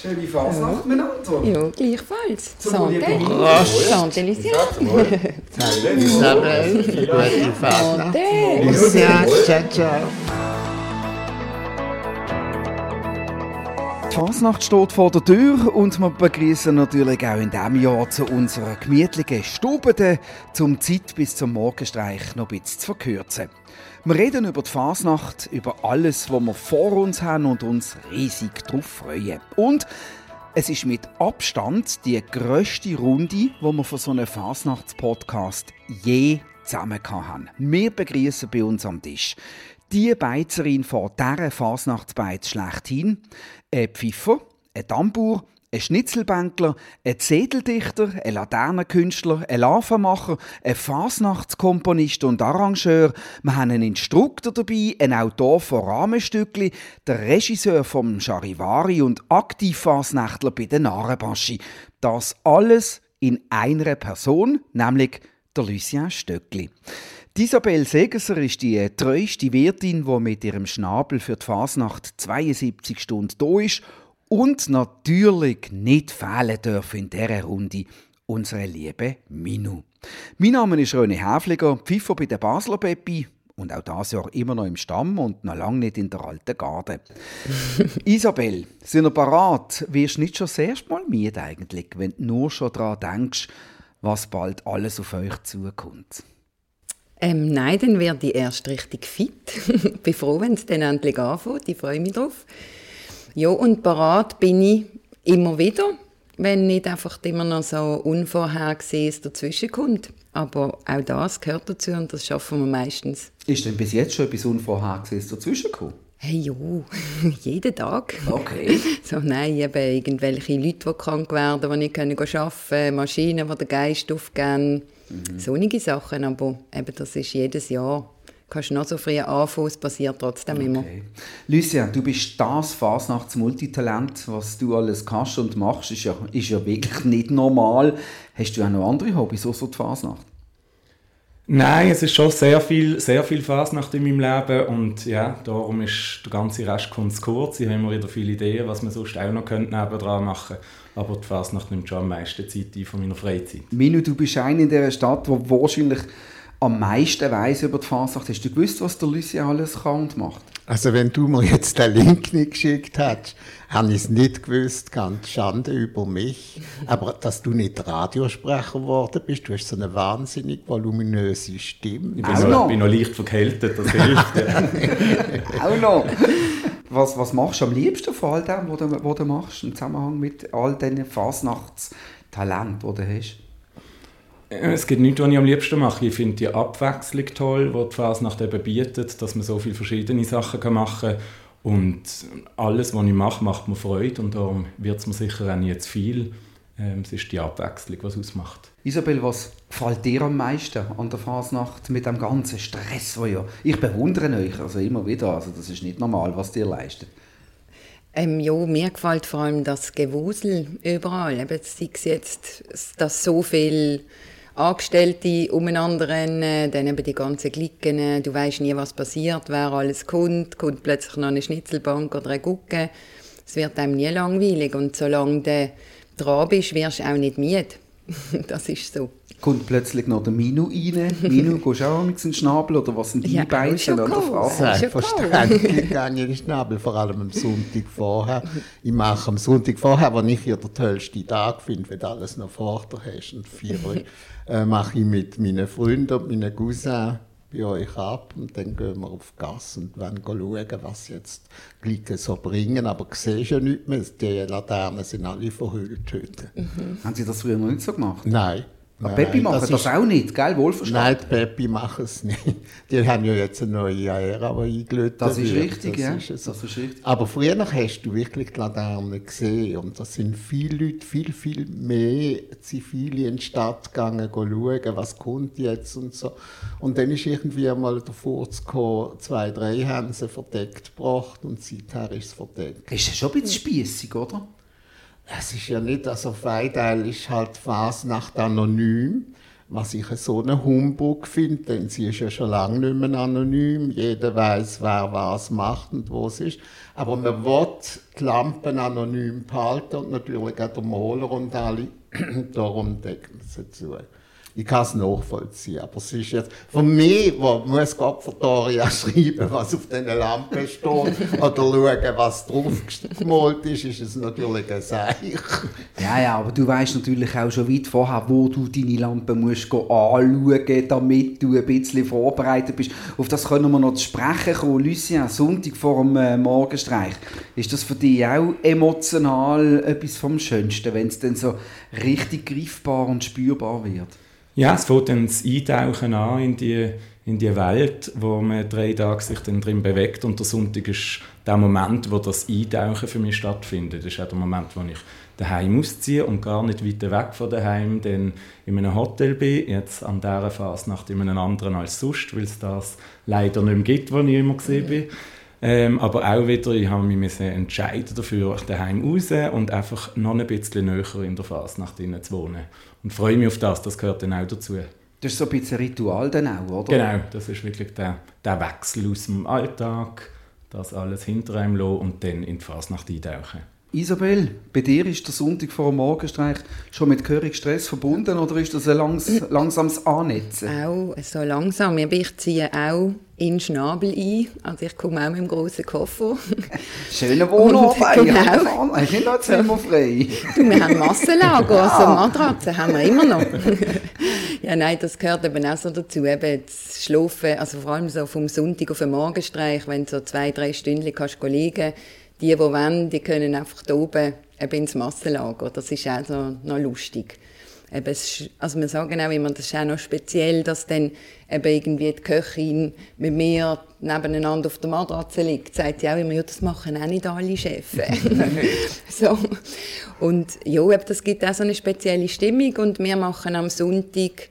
Schöne Fasnacht miteinander. Ja, gleichfalls. Santé. Santé, Lucien. Isabel, gute Fasnacht. Santé. Ciao, ciao. Die Fasnacht steht vor der Tür und wir begrüßen natürlich auch in diesem Jahr zu unserer gemütlichen Stube, zum Zeit bis zum Morgenstreich noch ein bisschen zu verkürzen. Wir reden über die Fasnacht, über alles, was wir vor uns haben und uns riesig darauf freuen. Und es ist mit Abstand die grösste Runde, die wir von so einem Fasnachtspodcast je zusammen haben. Wir begrüßen bei uns am Tisch die Beizerin von dieser Fasnachtsbeiz schlechthin, ein Pfiffer, ein Tambour, ein Schnitzelbänkler, ein Zedeldichter, ein Laternenkünstler, ein Larvenmacher, ein Fasnachtskomponist und Arrangeur. Wir haben einen Instruktor dabei, einen Autor von Rahmenstückli, der Regisseur vom Charivari und Aktivfasnächtler bei den Narenbaschi. Das alles in einer Person, nämlich der Lucien Stöckli. Die Isabel Segesser ist die treueste Wirtin, die mit ihrem Schnabel für die Fasnacht 72 Stunden da ist und natürlich nicht fehlen darf in dieser Runde unsere liebe Minu. Mein Name ist René Häfliger, Pfiffer bei der Basler Peppi und auch das Jahr immer noch im Stamm und noch lange nicht in der alten Garde. Isabel, sind wir parat? Wirst du nicht schon das erste Mal müde eigentlich, wenn du nur schon daran denkst, was bald alles auf euch zukommt? Ähm, nein, dann werde ich erst richtig fit. bin froh, wenn es dann endlich anfängt. Ich freue mich drauf. Ja, und parat bin ich immer wieder, wenn nicht einfach immer noch so Unvorhergesehenes dazwischenkommt. Aber auch das gehört dazu und das schaffen wir meistens. Ist denn bis jetzt schon etwas Unvorhergesehenes dazwischengekommen? Hey, jo, jeden Tag. Okay. So, nein, eben irgendwelche Leute, die krank werden, die nicht können arbeiten können, Maschinen, die den Geist aufgeben. Mhm. Sonnige Sachen, aber eben, das ist jedes Jahr. Du kannst noch so früh anfangen, es passiert trotzdem immer. Okay. Lucien, du bist das Fasnachts-Multitalent, was du alles kannst und machst, ist ja, ist ja wirklich nicht normal. Hast du auch noch andere Hobbys, außer die Fasnacht? Nein, es ist schon sehr viel, sehr viel Fasnacht in meinem Leben und ja, darum ist der ganze Rest kommt zu kurz. Ich habe immer wieder viele Ideen, was man sonst auch noch könnte nebendran machen aber die Fasnacht nimmt schon am meisten Zeit ein von meiner Freizeit. Minu, du bist einer in dieser Stadt, wo wahrscheinlich am meisten weiß über die Fasnacht. Hast du gewusst, was der Lucien alles kann und macht? Also wenn du mir jetzt den Link nicht geschickt hast, habe ich es nicht gewusst, ganz Schande über mich. Aber dass du nicht Radiosprecher geworden bist, du hast so eine wahnsinnig voluminöse Stimme. Ich bin, noch, noch. bin noch leicht verkältet, das hilft. Ja. Auch noch. Was, was machst du am liebsten von all dem, was du, was du machst, im Zusammenhang mit all diesen Fasnachtstalenten, die du hast? Es gibt nichts, was ich am liebsten mache. Ich finde die Abwechslung toll, die die Fasnacht eben bietet, dass man so viele verschiedene Sachen machen kann. Und alles, was ich mache, macht mir Freude und darum wird es mir sicher auch nie zu viel. Ähm, es ist die Abwechslung, was es ausmacht. Isabel, was gefällt dir am meisten an der Fasnacht mit dem ganzen Stress, wo ja... Ich bewundere euch also immer wieder, also das ist nicht normal, was ihr leistet. Ähm, ja, mir gefällt vor allem das Gewusel überall. Eben, sei es jetzt, dass so viel Angestellte umeinander rennen, dann eben die ganzen Glicken, du weißt nie, was passiert, wer alles kommt, kommt plötzlich noch eine Schnitzelbank oder ein Gucke. Es wird einem nie langweilig und solange du dran bist, wirst du auch nicht müde. das ist so. Kommt plötzlich noch der Minu rein? Minu, gehst du auch mit dem Schnabel oder was sind deine Ja, Beine schon oder cool. Fragen? Selbstverständlich gehe ich in den Schnabel, vor allem am Sonntag vorher. Ich mache am Sonntag vorher, was ich ja der tollste Tag finde, wenn du alles noch vor dir hast und vier äh, mache ich mit meinen Freunden und meinen Cousins bei euch ab und dann gehen wir auf Gas und wollen schauen, was jetzt die Glicken so bringen. Aber du siehst ja nicht mehr, die Laternen sind alle verhüllt heute. Haben Sie das früher noch nicht so gemacht? Nein. Aber nein, Peppi macht das, ist- auch nicht, gell? Wohlverstanden. Nein, die Peppi machen es nicht. Die haben ja jetzt eine neue Ära, die eingelötet Das ist wird. richtig, ja. ist so. Das ist richtig. Aber früher hast du wirklich die Laterne gesehen und da sind viele Leute, viel, viel mehr Zivile in die Stadt gegangen, schauen, was kommt jetzt und so. Und dann ist irgendwie einmal der Furz gekommen, zwei, drei haben sie verdeckt gebracht und seither ist es verdeckt. Ist ja schon ein bisschen spiessig, oder? Es ist ja nicht, also Feideil ist halt Fasnacht anonym. was ich so einen Humbug finde, denn sie ist ja schon lange nicht mehr anonym. Jeder weiß, wer was macht und wo es ist. Aber man will die Lampen anonym behalten und natürlich auch der Maler und alle. Darum decken sie zu ich kann es nachvollziehen. Aber es ist jetzt, für mich, wo muss Gott Victoria schreiben, was auf diesen Lampen steht, oder schauen, was drauf gemalt ist, ist es natürlich ein Seich. Ja, ja, aber du weißt natürlich auch schon weit vorher, wo du deine Lampen musst anschauen, damit du ein bisschen vorbereitet bist. Auf das können wir noch sprechen kommen. Lucien, Sonntag vor dem äh, Morgenstreich. Ist das für dich auch emotional etwas vom Schönsten, wenn es dann so richtig greifbar und spürbar wird? Ja, es fängt dann das Eintauchen an in die, in die Welt, wo man drei Tage sich dann drin bewegt und der Sonntag ist der Moment, wo das Eintauchen für mich stattfindet. Das ist auch der Moment, wo ich daheim ausziehe und gar nicht weiter weg von daheim dann in einem Hotel bin, jetzt an dieser Fasnacht in einem anderen als sonst, weil es das leider nicht mehr gibt, wo ich immer gesehen bin. Ähm, aber auch wieder, ich habe mich entscheiden dafür, daheim raus und einfach noch ein bisschen näher in der Fasnacht zu wohnen und freue mich auf das, das gehört dann auch dazu. Das ist so ein bisschen ein Ritual dann auch, oder? Genau, das ist wirklich der, der Wechsel aus dem Alltag, das alles hinter einem lassen und dann in die Fasnacht eintauchen. Isabel, bei dir ist der Sonntag vor dem Morgenstreich schon mit gehörig Stress verbunden oder ist das ein langs langsames Annetzen? Auch so langsam. Ich ziehe auch in den Schnabel ein. Also ich komme auch mit einem grossen Koffer. Schöner Wohnort genau. Ich bin noch Zimmer frei. Du, wir haben Massenlager, ja. also Matratzen haben wir immer noch. ja, nein, das gehört eben auch so dazu. Eben das Schlafen, also vor allem so vom Sonntag auf den Morgenstreich, wenn du so zwei, drei Stunden kannst liegen kannst, die, die wollen, die können einfach da oben eben ins Massenlager. Das ist auch so noch lustig. Eben, also wir sagen auch immer, das ist auch noch speziell, dass dann eben irgendwie die Köchin mit mir nebeneinander auf der Matratze liegt. Sagt sie auch immer, ja, das machen auch nicht alle Chefs. so. Und ja, das gibt auch so eine spezielle Stimmung und wir machen am Sonntag,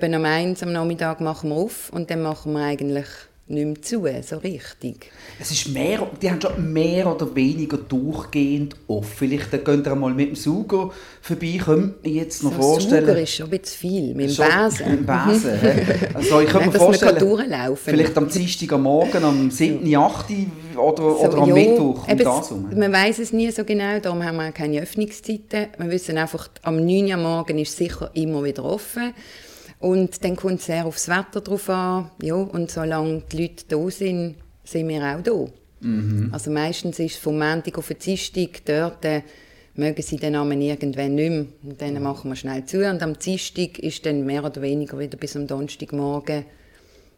eben am 1 am Nachmittag machen wir auf und dann machen wir eigentlich nicht mehr zu, so richtig. Es ist mehr, die haben schon mehr oder weniger durchgehend offen. Vielleicht könnt ihr mal mit dem Sauger vorbei, könnt ihr jetzt noch so vorstellen. Sauger ist schon ein bisschen viel, mit dem Besen. Mit dem Besen, also ich könnte mir vorstellen, vielleicht am Dienstag am Morgen, am 7., 8. oder, so, oder am ja, Mittwoch. Um das man weiß es nie so genau, darum haben wir keine Öffnungszeiten. Wir wissen einfach, am 9. Uhr morgen ist sicher immer wieder offen. Und dann kommt es sehr aufs Wetter drauf an. Ja, und solange die Leute da sind, sind wir auch da. Mhm. Also meistens ist es vom Montag auf den Dienstag dort, äh, mögen sie den Namen irgendwann nicht mehr. Und dann machen wir schnell zu. Und am Dienstag ist dann mehr oder weniger wieder bis am Donnerstagmorgen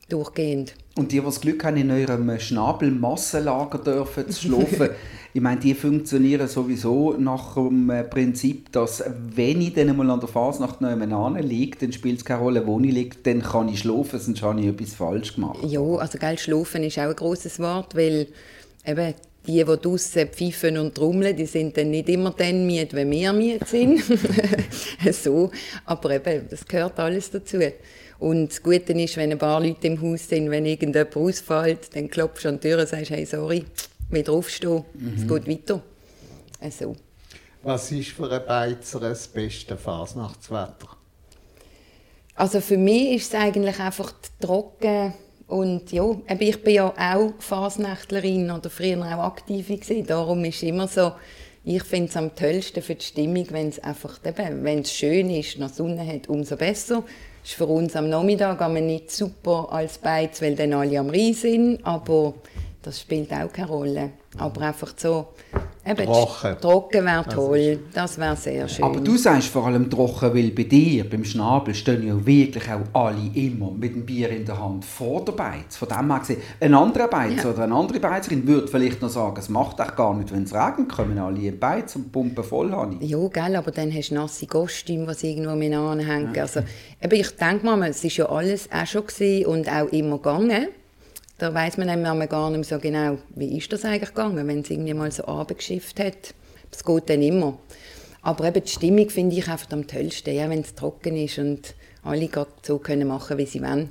durchgehend. Und die, die das Glück haben, in eurem Schnabelmassenlager dürfen zu schlafen, ich meine, die funktionieren sowieso nach dem äh, Prinzip, dass wenn ich dann mal an der Fasnacht nebenan liege, dann spielt es keine Rolle, wo ich liege, dann kann ich schlafen, sonst habe ich etwas falsch gemacht. Ja, also gell, schlafen ist auch ein grosses Wort, weil eben die, die draussen pfeifen und trommeln, die sind dann nicht immer dann müde, wenn wir müde sind. so. Aber eben, das gehört alles dazu. Und das Gute ist, wenn ein paar Leute im Haus sind, wenn irgendjemand ausfällt, dann klopfst du an die Tür und sagst, hey, sorry, wieder aufstehen, mhm. es geht weiter. Also. Was ist für ein Beizer das beste Fasnachtswetter? Also für mich ist es eigentlich einfach trocken und ja, ich bin ja auch Fasnächtlerin oder früher auch aktiv gewesen. Darum ist es immer so, ich finde es am tollsten für die Stimmung, wenn es einfach wenn es schön ist, noch Sonne hat, umso besser. Ist für uns am Nachmittag aber nicht super als Beiz, weil dann alle am Rhein sind, aber das spielt auch keine Rolle. Aber einfach so, eben, trocken, trocken wäre toll, das wäre sehr schön. Aber du sagst vor allem trocken, weil bei dir, beim Schnabel, stehen ja wirklich auch alle immer mit dem Bier in der Hand vor der Beiz. Von dem her gesehen, ein anderer Beiz ja. oder eine andere Beizerin würde vielleicht noch sagen, es macht auch gar nicht, wenn es regnet, kommen alle in Beiz und pumpen voll an. Ja, gell, aber dann hast du nasse Kostüme, die irgendwo mit anhängen. Ja. Also, eben, ich denke mal, es war ja alles auch schon und auch immer gegangen. Da weiß man dann gar nicht so genau, wie ist das eigentlich gegangen, wenn es irgendwie mal so abgeschifft hat. Das geht dann immer. Aber eben die Stimmung finde ich einfach am tollsten, ja, wenn es trocken ist und alle so können machen, wie sie wollen.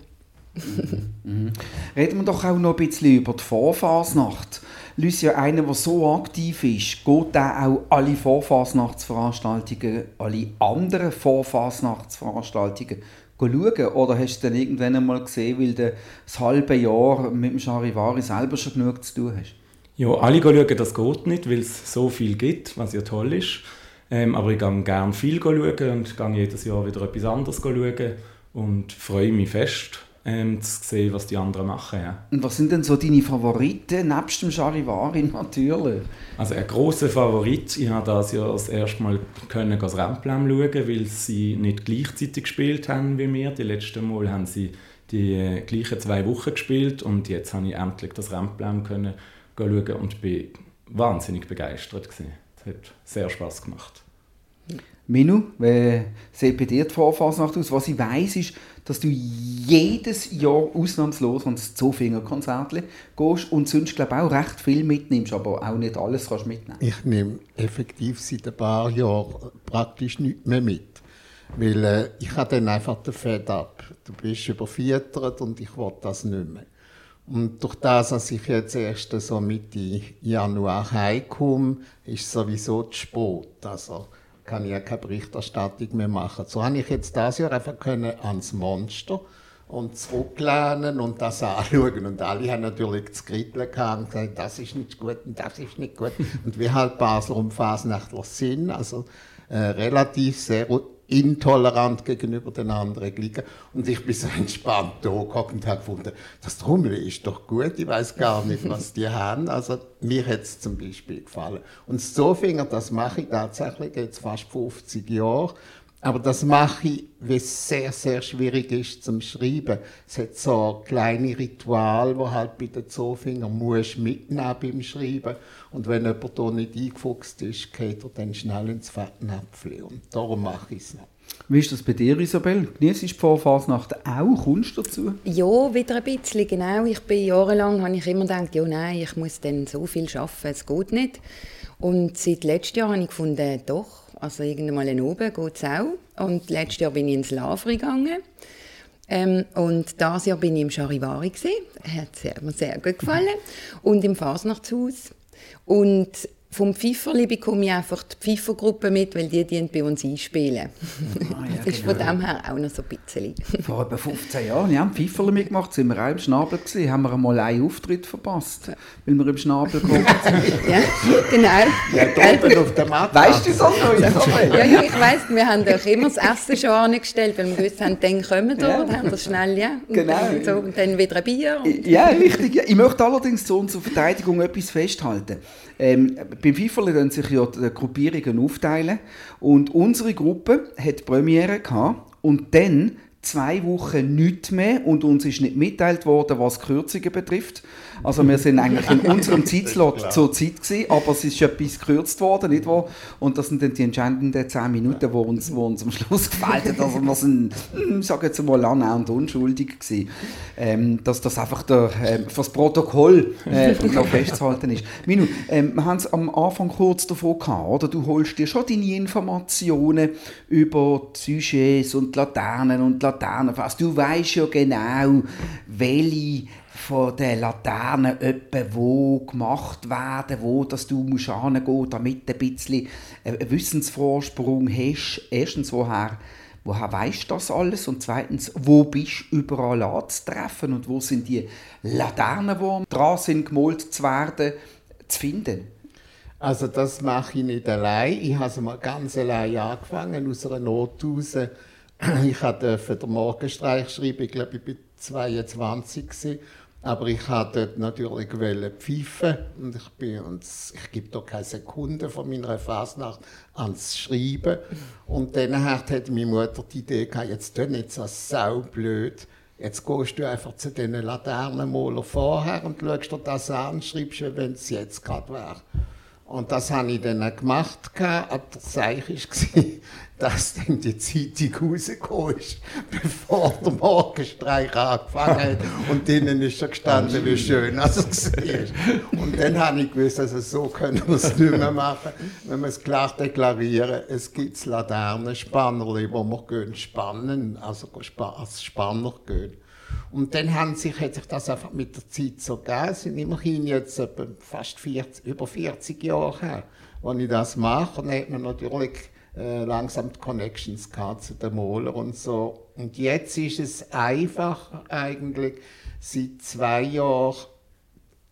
mhm. Reden wir doch auch noch ein bisschen über die Vorfasnacht. Lucia, einer, der so aktiv ist, geht der auch alle Vorfasnachtsveranstaltungen, alle anderen Vorfasnachtsveranstaltungen schauen? Oder hast du dann irgendwann einmal gesehen, weil du das halbe Jahr mit dem Charivari selber schon genug zu tun hast? Ja, alle schauen, das geht nicht, weil es so viel gibt, was ja toll ist. Ähm, aber ich gehe gerne viel schauen und gehe jedes Jahr wieder etwas anderes schauen und freue mich fest, ähm, zu sehen, was die anderen machen. Ja. Und was sind denn so deine Favoriten, nebst dem Charivari natürlich? Also ein großer Favorit, ich habe das ja das erste Mal können das Rennplan schauen, weil sie nicht gleichzeitig gespielt haben wie wir. Die letzten Mal haben sie die äh, gleichen zwei Wochen gespielt und jetzt habe ich endlich das Rennplan können schauen und bin wahnsinnig begeistert gewesen. Es hat sehr Spaß gemacht. Minu, wie sieht bei dir die Vorfasnacht aus? Was ich weiß ist, dass du jedes Jahr ausnahmslos ans Zofinger-Konzert gehst und sonst glaube auch recht viel mitnimmst, aber auch nicht alles kannst mitnehmen. Ich nehme effektiv seit ein paar Jahren praktisch nichts mehr mit. Weil äh, ich habe dann einfach den Fed ab. Du bist überfüttert und ich will das nicht mehr. Und durch das, dass ich jetzt erst so Mitte Januar heimkomme, ist sowieso zu spät. Also, kann ich ja keine Berichterstattung mehr machen. So habe ich jetzt das Jahr einfach können ans Monster und zurücklehnen und das anschauen. Und alle haben natürlich das Kritteln und gesagt, das ist nicht gut und das ist nicht gut. und wie halt Basler und Fasnachtler sind, also äh, relativ sehr intolerant gegenüber den anderen liegen. Und ich bin so entspannt da und habe gefunden, das Trommel ist doch gut, ich weiß gar nicht, was die haben. Also mir hat es zum Beispiel gefallen. Und so Finger, das mache ich tatsächlich jetzt fast 50 Jahre. Aber das mache ich, weil es sehr, sehr schwierig ist zum Schreiben. Es hat so kleine Ritual, wo halt bei den Zofinger musst mitnehmen beim Schreiben. Und wenn jemand da nicht eingefuchst ist, geht er dann schnell ins Fettnäpfchen. Und darum mache ich es noch. Wie ist das bei dir, Isabel? Genießt du die Vorfasnacht auch? Kommst du dazu? Ja, wieder ein bisschen, genau. Ich bin jahrelang, habe ich immer gedacht, ja nein, ich muss dann so viel arbeiten, es geht nicht. Und seit letztem Jahr habe ich gefunden, doch, also irgendwann mal oben geht es auch. Und letztes Jahr bin ich ins Lavri gegangen. Ähm, und dieses Jahr bin ich im Charivari gesehen. Hat mir sehr gut gefallen. Und im Fasnachtshaus. Und vom Pfeiferli bekomme ich einfach die Pfeifergruppe mit, weil die, die bei uns einspielen. Ah, ja, das ist genau. von dem her auch noch so ein bisschen. Vor etwa 15 Jahren ja, haben Pfeiferli mitgemacht, sind wir auch im Schnabel gewesen, haben wir einmal einen Auftritt verpasst, weil wir im Schnabel gekommen sind. ja, genau. Ja, dort auf der Matte. Weißt du das noch? ja, ja, ich weiss, wir haben doch immer das Essen schon angestellt, weil wir gewusst haben, dann kommen wir ja. haben wir schnell, ja. Und genau. Dann, so, und dann wieder ein Bier. Ja, richtig. Ich möchte allerdings zu unserer Verteidigung etwas festhalten. Ähm, beim FIFA können sich ja die Gruppierungen aufteilen. Und unsere Gruppe hat Premiere gehabt und dann zwei Wochen nichts mehr und uns ist nicht mitteilt worden, was Kürzungen betrifft. Also wir sind eigentlich in unserem Zeitslot zur Zeit gewesen, aber es ist etwas gekürzt worden, nicht wahr? Und das sind dann die entscheidenden zehn Minuten, wo uns, wo uns am Schluss gefällt hat. Also wir sind, hm, ich sage jetzt mal, und unschuldig gewesen. Ähm, dass das einfach der, äh, für das Protokoll äh, noch festzuhalten ist. Minu, ähm, wir haben es am Anfang kurz davon gehabt, oder? Du holst dir schon deine Informationen über die Sujets und Laternen und Laternenfass. Du weißt ja genau, welche von den Laternen etwa wo gemacht werden, wo dass du musst hingehen, damit du ein bisschen einen Wissensvorsprung hast. Erstens, woher, woher weißt du das alles? Und zweitens, wo bist du überall anzutreffen und wo sind die Laternen, die dran sind, gemalt zu werden, zu finden? Also das mache ich nicht allein. Ich habe es mal ganz allein angefangen, aus einer Not heraus. Ich durfte den Morgenstreich schreiben, ich glaube, ich war 22 gewesen. Aber ich hatte natürlich pfeifen und ich, bin, und ich gebe da keine Sekunde von meiner Fasnacht ans Schreiben. Und dann hat meine Mutter die Idee gehabt, jetzt tu nicht so saublöd, jetzt gehst du einfach zu diesen Laternenmaler vorher und schaust dir das an, schreibst, wenn es jetzt gerade wäre. Und das habe ich dann gemacht, aber das Zeichen war, dass dann die Zeitung rausgekommen ist, bevor der Morgenstreich angefangen hat. Und drinnen ist schon gestanden, wie schön es war. Und dann habe ich gewusst, also so können wir es nicht mehr machen, wenn wir es klar deklarieren. Es gibt Laternenspanner, die wir gehen spannen, also als Spanner gehen. Und dann haben sich, hat sich das einfach mit der Zeit so gegeben. Es sind immerhin jetzt fast 40, über 40 Jahre her, als ich das mache. Und dann hat man natürlich äh, langsam die Connections zu den Moler und so. Und jetzt ist es einfach eigentlich, seit zwei Jahren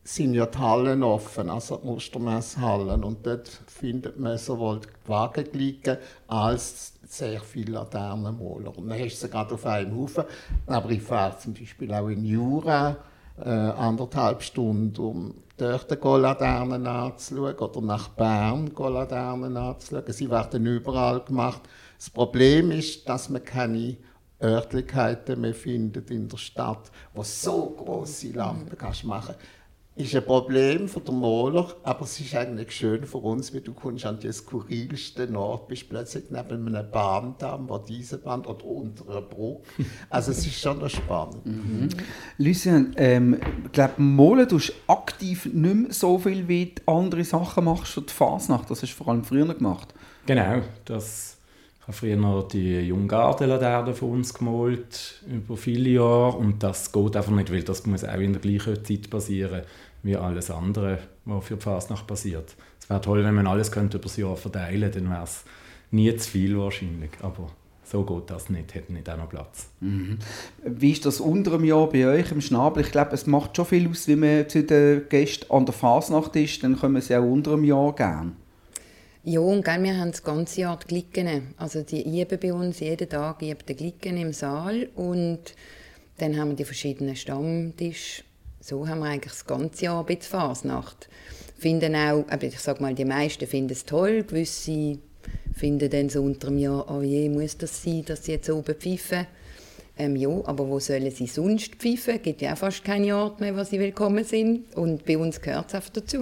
sind ja die Hallen offen, also die Mustermesshallen. Und dort findet man sowohl die Wagenglicken als sehr viele Laternenmoler. Und dann hast du sie gerade auf einem Haufen. Aber ich fahre zum Beispiel auch in Jura äh, anderthalb Stunden, um die Laternen anzuschauen oder nach Bern Laternen anzuschauen. Sie werden überall gemacht. Das Problem ist, dass man keine Örtlichkeiten mehr findet in der Stadt, wo so große Lampen kannst machen kannst ist ein Problem für den Maler, aber es ist eigentlich schön für uns, weil du kommst an den skurrilsten Ort, bist plötzlich neben einem Bahndamm, wo diese Bahn oder unter einer Brücke. Also es ist schon spannend. Mhm. Lucien, ähm, ich glaube, Malen tust aktiv nicht mehr so viel, wie du andere Sachen machst für die Fasnacht. Das hast du vor allem früher gemacht. Genau, das ich habe früher noch die Junggartenlaterne von uns gemalt, über viele Jahre. Und das geht einfach nicht, weil das muss auch in der gleichen Zeit passieren wie alles andere, was für die Fasnacht passiert. Es wäre toll, wenn man alles könnte über das Jahr verteilen könnte, dann wäre es nie zu viel wahrscheinlich. Aber so geht das nicht, hätte nicht auch noch Platz. Mhm. Wie ist das unter dem Jahr bei euch im Schnabel? Ich glaube, es macht schon viel aus, wie man zu den Gästen an der Fasnacht ist, dann kommen sie auch unter dem Jahr gerne. Ja, und gell, wir haben das ganze Jahr die Glicken. Also die üben bei uns jeden Tag üben die Glicken im Saal und dann haben wir die verschiedenen Stammtische so haben wir eigentlich das ganze Jahr ein bisschen Fasnacht. Finden auch, ich sage mal, die meisten finden es toll, gewisse finden dann so unter dem Jahr, oh je, muss das sein, dass sie jetzt oben pfeifen. Ähm, ja, aber wo sollen sie sonst pfeifen? Es gibt ja auch fast keine Ort mehr, wo sie willkommen sind. Und bei uns gehört es einfach dazu.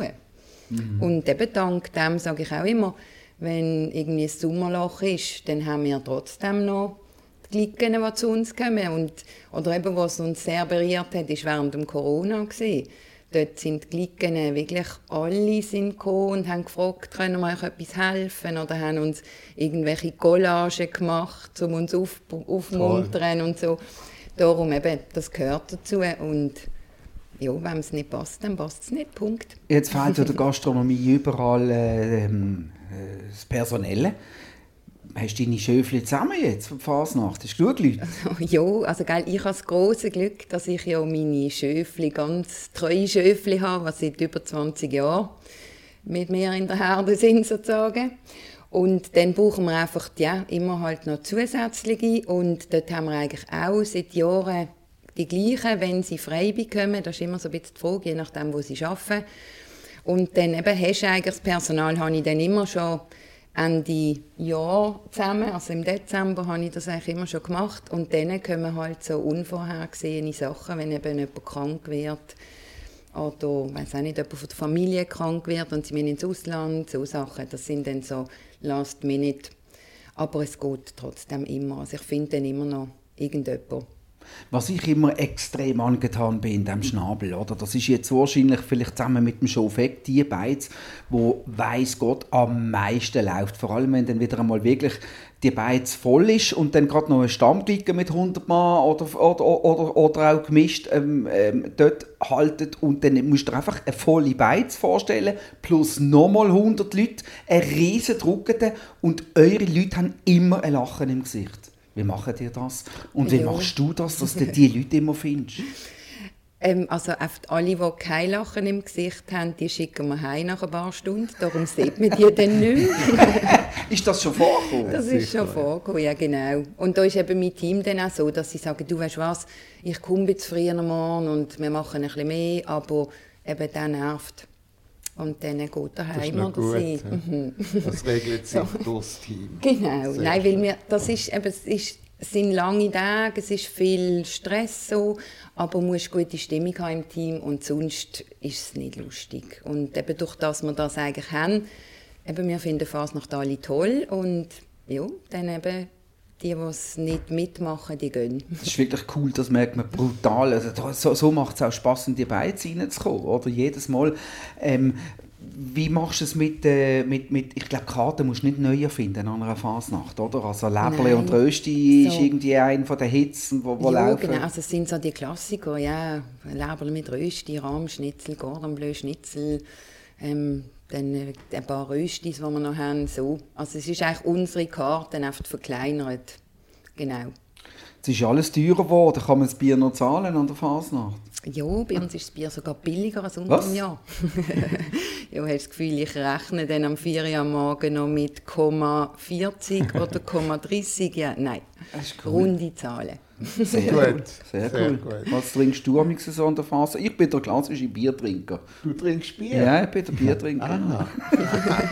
Mhm. Und eben dank dem sage ich auch immer, wenn irgendwie ein Sommerloch ist, dann haben wir trotzdem noch Klicken, die zu uns kommen. Und, oder eben, was uns sehr berührt hat, war während dem Corona. Gewesen. Dort sind die Klicken wirklich alle sind gekommen und haben gefragt, können wir euch etwas helfen? Oder haben uns irgendwelche Collagen gemacht, um uns auf, aufmuntern und so. Darum eben, das gehört dazu. Und ja, wenn es nicht passt, dann passt es nicht. Punkt. Jetzt fehlt ja der Gastronomie überall äh, ähm, äh, das Personelle hast du deine Schöfli zusammen jetzt für Fasnacht? Hast du genug Leute? ja, also gell, ich habe das große Glück, dass ich ja meine Schöfli, ganz treue Schöfli habe, die seit über 20 Jahren mit mir in der Herde sind sozusagen. Und dann brauchen wir einfach ja, immer halt noch zusätzliche und dort haben wir eigentlich auch seit Jahren die gleichen, wenn sie frei bekommen. Das ist immer so ein bisschen die Frage, je nachdem, wo sie arbeiten. Und dann eben hast du eigentlich das Personal, habe ich dann immer schon Ende Jahr zusammen, also im Dezember habe ich das eigentlich immer schon gemacht. Und dann kommen halt so unvorhergesehene Sachen, wenn eben jemand krank wird oder weiß auch nicht, jemand von der Familie krank wird und sie müssen ins Ausland, so Sachen, das sind dann so Last Minute, aber es geht trotzdem immer, also ich finde dann immer noch irgendjemand, was ich immer extrem angetan bin in diesem Schnabel, oder? das ist jetzt wahrscheinlich vielleicht zusammen mit dem Chauffeur die Beiz, wo weiß Gott am meisten läuft. Vor allem, wenn dann wieder einmal wirklich die Beiz voll ist und dann gerade noch ein Stammglicker mit 100 Mann oder, oder, oder, oder auch gemischt ähm, ähm, dort haltet und dann musst du dir einfach eine volle Beiz vorstellen, plus nochmal 100 Leute, eine riesen Druckete und eure Leute haben immer ein Lachen im Gesicht. Wie machen ihr das? Und wie ja. machst du das, dass du die Leute immer findest? Ähm, also alle, die kein Lachen im Gesicht haben, die schicken wir heim nach ein paar Stunden. Darum sieht man die dann nicht Ist das schon vorgekommen? Das ist schon vorgekommen, ja genau. Und da ist eben mein Team dann auch so, dass sie sagen, du weißt was, ich komme jetzt früher Morgen und wir machen ein bisschen mehr, aber eben der nervt. Und dann geht er heim oder gut, sie. Mhm. Das regelt sich so. durchs Team. Genau, Sehr nein, weil wir, das ist, eben, es, ist, es sind lange Tage, es ist viel Stress so, aber man muss gute Stimmung haben im Team und sonst ist es nicht lustig. Und eben durch das wir das eigentlich haben, eben wir finden fast noch alle toll und ja, dann eben die, die es nicht mitmachen, die gehen. Das ist wirklich cool, das merkt man brutal. Also, so, so macht es auch Spass, in die Beiz reinzukommen. Oder? Jedes Mal. Ähm, wie machst du es mit, äh, mit, mit ich glaube, Karten musst du nicht neu erfinden an einer Fasnacht, oder? Also Läberle und Rösti so. ist irgendwie ein von den Hits, wo, wo ja, laufen. genau, also das sind so die Klassiker, ja. Läberle mit Rösti, Rahmschnitzel, Gordon Bleu Schnitzel, ähm, dann äh, ein paar Röstis, die wir noch haben. So. Also es ist eigentlich unsere Karte einfach verkleinert. Genau. Es ist alles teurer geworden. Kann man das Bier noch zahlen an der Fasnacht? Ja, bei uns ist das Bier sogar billiger als unter dem Jahr. ja, hast das Gefühl, ich rechne dann am 4 Uhr am Morgen noch mit 0,40 oder 0,30. Ja, nein, runde Zahlen. Sehr gut. Sehr, Sehr gut. gut. Was trinkst du am so an der Phase? Ich bin der klassische Biertrinker. Du trinkst Bier? Ja, ich bin der Biertrinker. Ah.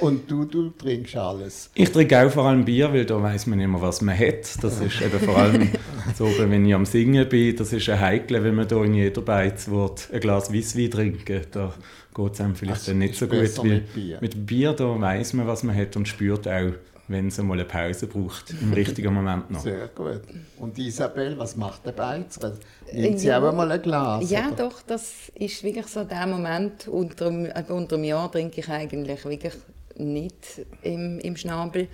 Und du, du trinkst alles? Ich trinke auch vor allem Bier, weil da weiß man immer, was man hat. Das ist eben vor allem so, wenn ich am Singen bin, das ist ein Heikel, wenn man da in jeder Beizwort ein Glas Weisswein trinken. Da geht es einem vielleicht also, dann nicht so gut wie mit Bier. mit Bier. Da weiß man, was man hat und spürt auch, wenn es mal eine Pause braucht, im richtigen Moment noch. Sehr gut. Und Isabel, was macht der Beizer? Nimmt sie ja, auch mal ein Glas? Ja, oder? doch, das ist wirklich so der Moment. Unter, äh, unter dem Jahr trinke ich eigentlich wirklich nicht im, im Schnabel.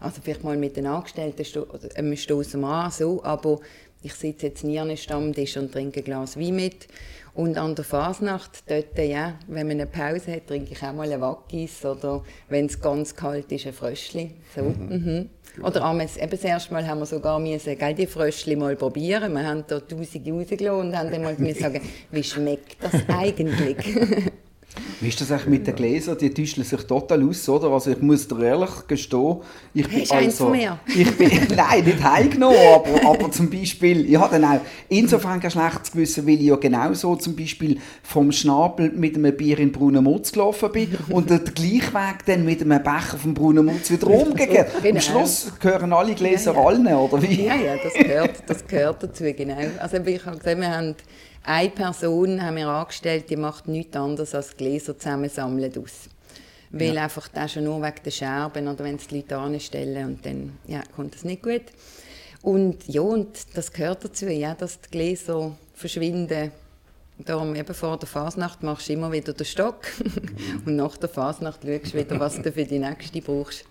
Also vielleicht mal mit den Angestellten äh, stoßen wir an, so, aber ich sitze jetzt nie an einem Stammtisch und trinke ein Glas Wein mit. Und an der Fasnacht, dort, ja, wenn man eine Pause hat, trinke ich auch mal ein Wackis oder wenn es ganz kalt ist, ein Fröschli. So. Mhm. Mhm. Oder abends, eben das erste Mal haben wir sogar müssen, gell, die Fröschli mal probieren. Wir haben da tausend rausgelassen und haben dann mal sagen, wie schmeckt das eigentlich? Wie ist das eigentlich mit den Gläsern? Die täuschen sich total aus, oder? Also ich muss dir ehrlich gestehen, ich bin Hast also, mir? Ich bin, nein, nicht heimgenommen, aber, aber zum Beispiel, ich habe dann auch insofern kein schlechtes Gewissen, weil ich ja genauso zum Beispiel vom Schnabel mit einem Bier in braunen Mutz gelaufen bin und den gleichen Weg dann mit einem Becher vom braunen Mutz wieder umgekehrt. Genau. Am Schluss gehören alle Gläser ja, ja. allen, oder wie? Ja, ja, das gehört, das gehört dazu, genau. Also ich habe gesehen, wir haben eine Person haben wir angestellt, die macht nichts anderes als Gläser zusammensammeln aus. Weil ja. einfach das schon nur wegen der Scherben oder wenn es die Leute anstellen und dann ja, kommt das nicht gut. Und ja, und das gehört dazu, ja, dass die Gläser verschwinden. Darum eben vor der Fasnacht machst du immer wieder den Stock und nach der Fasnacht schaust du wieder, was du für die nächste brauchst.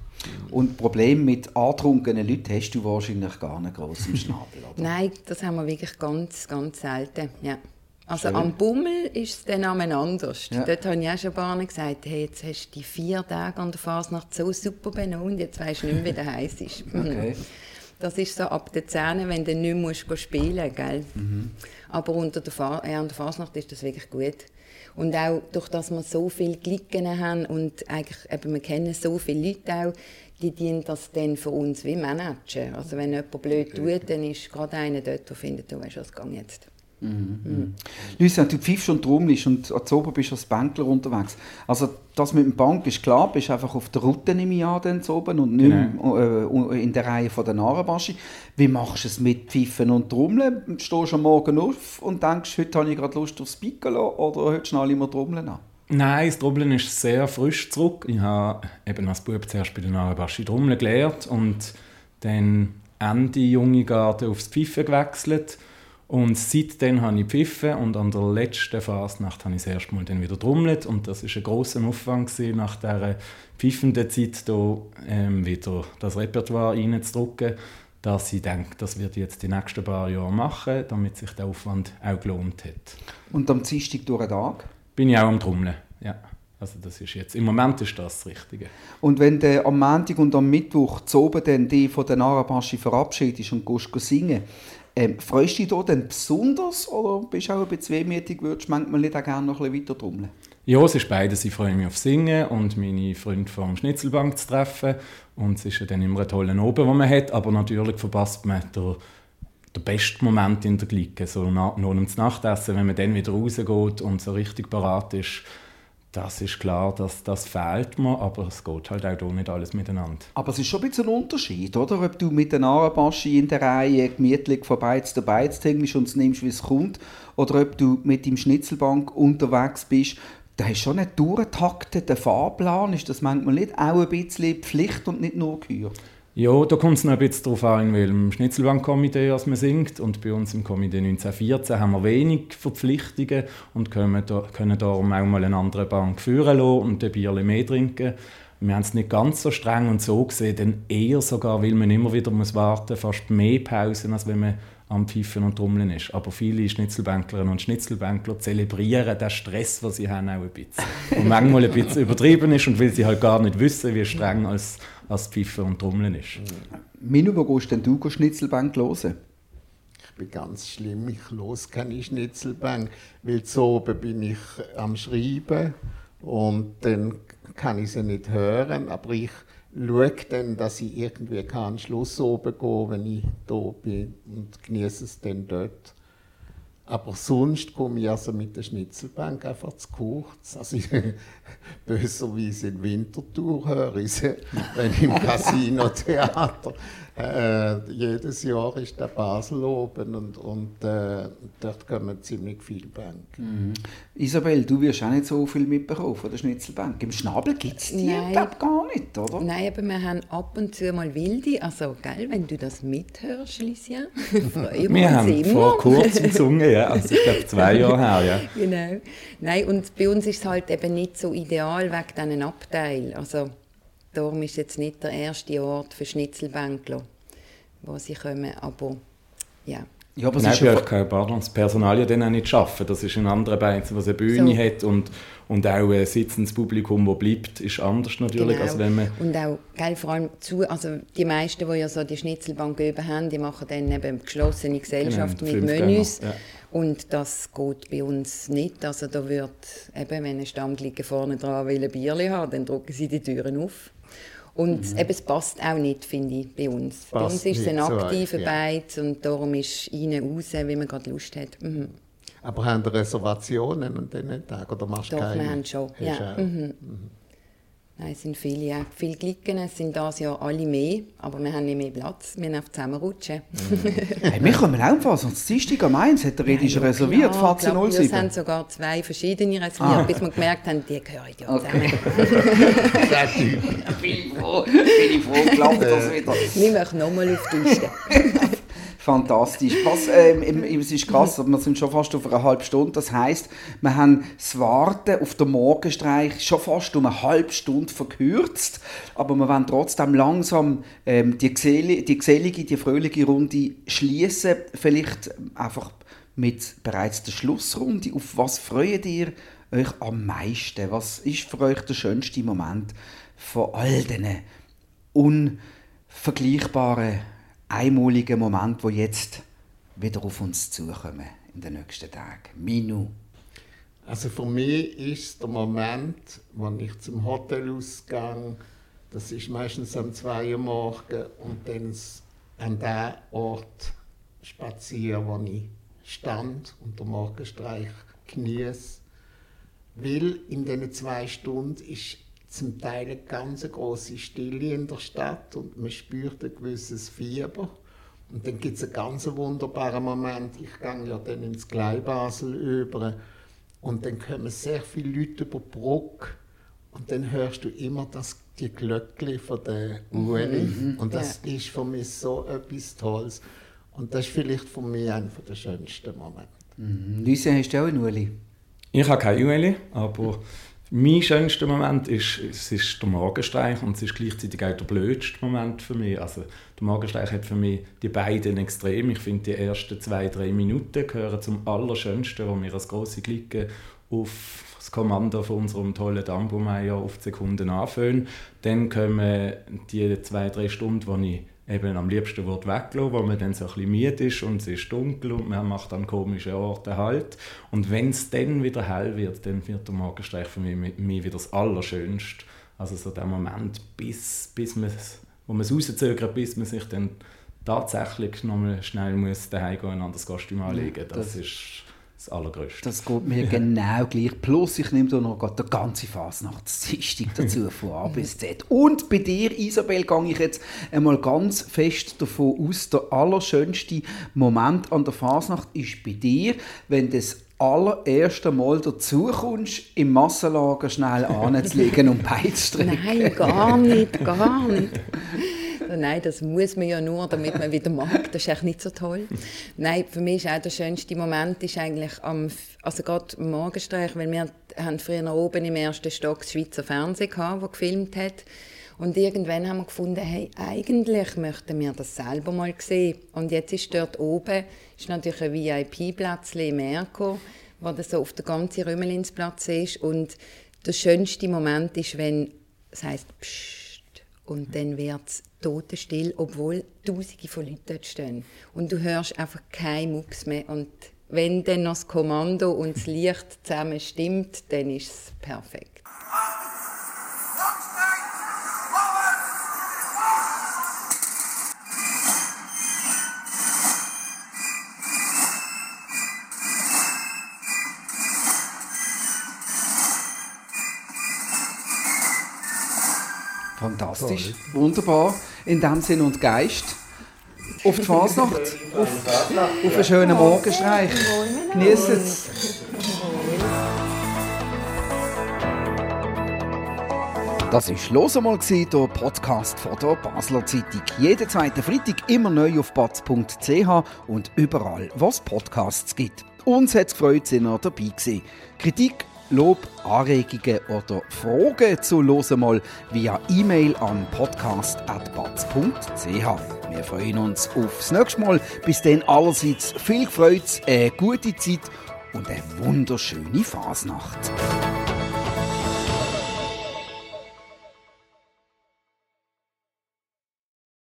Und Problem mit antrunkenen Leuten hast du wahrscheinlich gar nicht groß im Schnabel, oder? Nein, das haben wir wirklich ganz, ganz selten, ja. Also Schön. am Bummel ist es dann anders. Ja. Dort habe ich auch schon ein paar gesagt, hey, jetzt hast du die vier Tage an der Fasnacht so super benommen und jetzt weißt du nicht mehr, wie der heiß ist. Okay. Das ist so ab der Zähne, wenn du nicht mehr spielen musst, gell? Mhm. Aber unter der Fa äh, an der Fasnacht ist das wirklich gut. Und auch durch das wir so viele Glicken haben und eigentlich, eben, wir kennen so viele Leute auch, die dienen das dann für uns wie managen. Also wenn jemand blöd okay. tut, dann ist gerade einer dort, der findet, du weißt, was geht jetzt. Mhm. Mhm. Lucian, du pfiffst und trommelst und Oben bist du als Bänkler unterwegs. Also das mit dem Bank ist klar, bist einfach auf der Route nehme ich an, oben und nicht genau. äh, in der Reihe von der Narrenbaschi. Wie machst du es mit Pfiffen und Trommeln? Stehst du am Morgen auf und denkst, heute habe ich gerade Lust aufs Piccolo oder heute schnalle ich mir Trommeln an? Nein, das Trommeln ist sehr frisch zurück. Ich habe eben als Bub zuerst bei der Narrenbaschi Trommeln gelernt und dann Ende junge Garten aufs Pfiffen gewechselt und seitdem habe ich pfiffen und an der letzten Fasnacht habe ich das erste Mal dann wieder trommelt und das ist ein großer Aufwand gewesen, nach dieser pfiffenden Zeit da, ähm, wieder das Repertoire reinzudrücken, dass ich denke, das wird jetzt die nächsten paar Jahre machen, damit sich der Aufwand auch gelohnt hat. Und am Dienstag durch den Tag? Bin ich auch am Trommeln, ja. Also das ist jetzt, im Moment ist das das Richtige. Und wenn du am Montag und am Mittwoch zu oben dann die von der Narabaschi verabschiedest und gehst singen, ähm, freust du dich da denn besonders oder bist du auch ein bisschen wehmütig, würdest du manchmal nicht auch gerne noch ein bisschen weiter trommeln? Ja, es ist beides. Ich freue mich auf Singen und meine Freunde vom Schnitzelbank zu treffen. Und es ist ja dann immer ein toller Oben, den man hat, aber natürlich verpasst man den, den besten Moment in der Glicke, so nach, nach dem Nachtessen, wenn man dann wieder rausgeht und so richtig parat ist das ist klar, dass das fehlt mir, aber es geht halt auch nicht alles miteinander. Aber es ist schon ein bisschen ein Unterschied, oder? Ob du mit den Arabaschi in der Reihe gemütlich von Beiz zu Beiz hängst und es nimmst, wie es kommt, oder ob du mit dem Schnitzelbank unterwegs bist, da hast schon einen durchgetakteten Fahrplan. Ist das manchmal nicht auch ein bisschen Pflicht und nicht nur Gehör? Ja, da kommt es noch ein bisschen darauf an, in welchem Schnitzelbankkomitee man singt. Und bei uns im Komitee 1914 haben wir wenig Verpflichtungen und können, da, können darum auch mal eine andere Bank führen lassen und ein Bier mehr trinken. Wir haben es nicht ganz so streng und so gesehen, dann eher sogar, weil man immer wieder muss warten muss, fast mehr Pausen, als wenn man am Pfeifen und Trommeln ist. Aber viele Schnitzelbänklerinnen und Schnitzelbänkler zelebrieren den Stress, den sie haben, auch ein bisschen. Und manchmal ein bisschen übertrieben ist und weil sie halt gar nicht wissen, wie streng als, als Pfeifen und Trommeln ist. Minu, wo gehst denn du Schnitzelbank hören? Ich bin ganz schlimm, ich los keine Schnitzelbank, weil so oben bin ich am Schreiben und dann kann ich sie nicht hören, aber ich schaue dann, dass ich irgendwie kann Schluss oben gehe, wenn ich da bin und genieße es dann dort. Aber sonst komme ich also mit der Schnitzelbank einfach zu kurz. Also böserweise in Winterthur höre ich sie, wenn im Casino-Theater äh, jedes Jahr ist der Basel oben und, und äh, dort kommen ziemlich viele Bänke. Mhm. Isabel, du wirst auch nicht so viel mitbekommen von der Schnitzelbank. Im Schnabel gibt es die glaub, gar nicht, oder? Nein, aber wir haben ab und zu mal wilde. Also, gell, wenn du das mithörst, Licia, Wir haben immer. vor kurzem gesungen, ja. Also ich glaube zwei Jahre her, ja. Genau. Nein, und bei uns ist es halt eben nicht so ideal wegen diesen Abteil. Also, Darum ist jetzt nicht der erste Ort für Schnitzelbänkler, wo sie kommen, aber ja. Ja, aber Nein, ja kann pardon, das Personal ja dann auch nicht schaffen. Das ist in anderen Beizen, was eine Bühne so. hat und, und auch ein sitzendes Publikum, das bleibt, ist anders natürlich, genau. als wenn man... Und auch, gell, vor allem zu, also die meisten, die ja so die Schnitzelbank üben haben, die machen dann eben geschlossene Gesellschaft genau, mit Menüs. Ja. Und das geht bei uns nicht. Also da wird eben, wenn ein Stammglieder vorne dran will ein Bierchen haben, dann drücken sie die Türen auf. Und mhm. eben, es passt auch nicht, finde ich, bei uns. Passt bei uns ist es ein aktiver so, Beiz ja. und darum ist rein, raus, wie man gerade Lust hat. Mhm. Aber haben Reservationen an diesen Tagen oder machst du Doch, keine? wir haben schon, ja. Mhm. Nein, es sind viele, ja. Viele Glicken, es sind das Jahr alle mehr, aber wir haben nicht mehr Platz, wir haben zusammenrutschen. Mhm. hey, wir kommen auch fast, sonst Dienstag am 1 hat der Redischer ja, reserviert, klar, Fatze 07. Wir haben sogar zwei verschiedene reserviert, ah. bis wir gemerkt haben, die gehören ja okay. zusammen. bin ich froh, bin ich froh, klappt das wieder. Wir machen nochmal auf die Liste. Fantastisch. Was, ähm, es ist krass, wir sind schon fast auf einer halben Stunde. Das heisst, wir haben das Warten auf den Morgenstreich schon fast um eine halbe Stunde verkürzt. Aber wir wollen trotzdem langsam ähm, die, gesellige, die gesellige, die fröhliche Runde schließen. Vielleicht einfach mit bereits der Schlussrunde. Auf was freut ihr euch am meisten? Was ist für euch der schönste Moment von all diesen unvergleichbaren einmaligen Moment, wo jetzt wieder auf uns zukommen in den nächsten Tagen? Minu. Also für mich ist der Moment, wenn ich zum Hotel ausgehe, das ist meistens am 2 Uhr morgens und dann an den Ort spazieren, wo ich stand und den Morgenstreich genieße. Weil in diesen zwei Stunden ist zum Teil eine ganz große Stille in der Stadt und man spürt ein gewisses Fieber. Und dann gibt es einen ganz wunderbaren Moment. Ich gehe ja dann ins Gleibasel über und dann kommen sehr viele Leute über die Brücke und dann hörst du immer das, die Glöckchen von der Ueli. Mhm. Und das ja. ist für mich so etwas Tolles. Und das ist vielleicht für mich einer der schönsten Momente. Mhm. Lucia, hast du auch eine Ueli? Ich habe keine Ueli, aber mein schönster Moment ist, es ist der Morgenstreich und es ist gleichzeitig auch der blödste Moment für mich. Also der Morgenstreich hat für mich die beiden extrem. Ich finde, die ersten zwei, drei Minuten gehören zum Allerschönsten, wo wir als große Clique auf das Kommando von unserem tollen Dambumeier auf die Sekunden anfangen. Dann kommen die zwei, drei Stunden, wo ich eben am liebsten wird weglassen, wo man dann so ein bisschen müde ist und es ist dunkel und man macht an komischen Orten Halt. Und wenn es dann wieder hell wird, dann wird der Morgenstreich für mich, mich wieder das Allerschönste. Also so der Moment, bis, bis man wo man es rauszögert, bis man sich dann tatsächlich nochmal schnell muss daheim gehen und ein anderes Kostüm anlegen. Das, das ist das Allergrößte. Das geht mir genau gleich. Plus, ich nehme da noch die ganze Fasnachtsdichtung dazu, von A bis Z. Und bei dir, Isabel, gehe ich jetzt einmal ganz fest davon aus, der allerschönste Moment an der Fasnacht ist bei dir, wenn das allererste Mal dazu kommst, im Massenlager schnell anzulegen und beizustrecken. Nein, gar nicht, gar nicht. Nein, das muss man ja nur, damit man wieder mag. Das ist echt nicht so toll. Nein, für mich ist auch der schönste Moment ist eigentlich am, also gerade am Morgenstreich, weil wir haben früher oben im ersten Stock das Schweizer Fernsehen gehabt, wo gefilmt hat. Und irgendwann haben wir gefunden, hey, eigentlich möchten wir das selber mal sehen. Und jetzt ist dort oben ist natürlich ein VIP-Platz im Erko, wo das so auf der ganzen Römelinsplatz ist. Und der schönste Moment ist, wenn es heisst Psst und dann wird es totenstill, obwohl Tausende von Leuten dort stehen. Und du hörst einfach keinen Mucks mehr. Und wenn dann noch das Kommando und das Licht zusammen stimmt, dann ist es perfekt. Fantastisch, wunderbar. In dem Sinn und Geist. Auf die Fasnacht, auf, auf einen schönen Morgenstreich. Genießt es. Das war «Los einmal», der Podcast von der Basler Zeitung. Jeden zweiten Freitag immer neu auf batz.ch und überall, wo es Podcasts gibt. Uns hat es gefreut, sind ihr dabei gewesen. Kritik, Lob, Anregungen oder Fragen zu «Los einmal» via E-Mail an podcast.batz.ch. Wir freuen uns aufs nächste Mal. Bis dann allerseits viel Freude, eine gute Zeit und eine wunderschöne Fasnacht.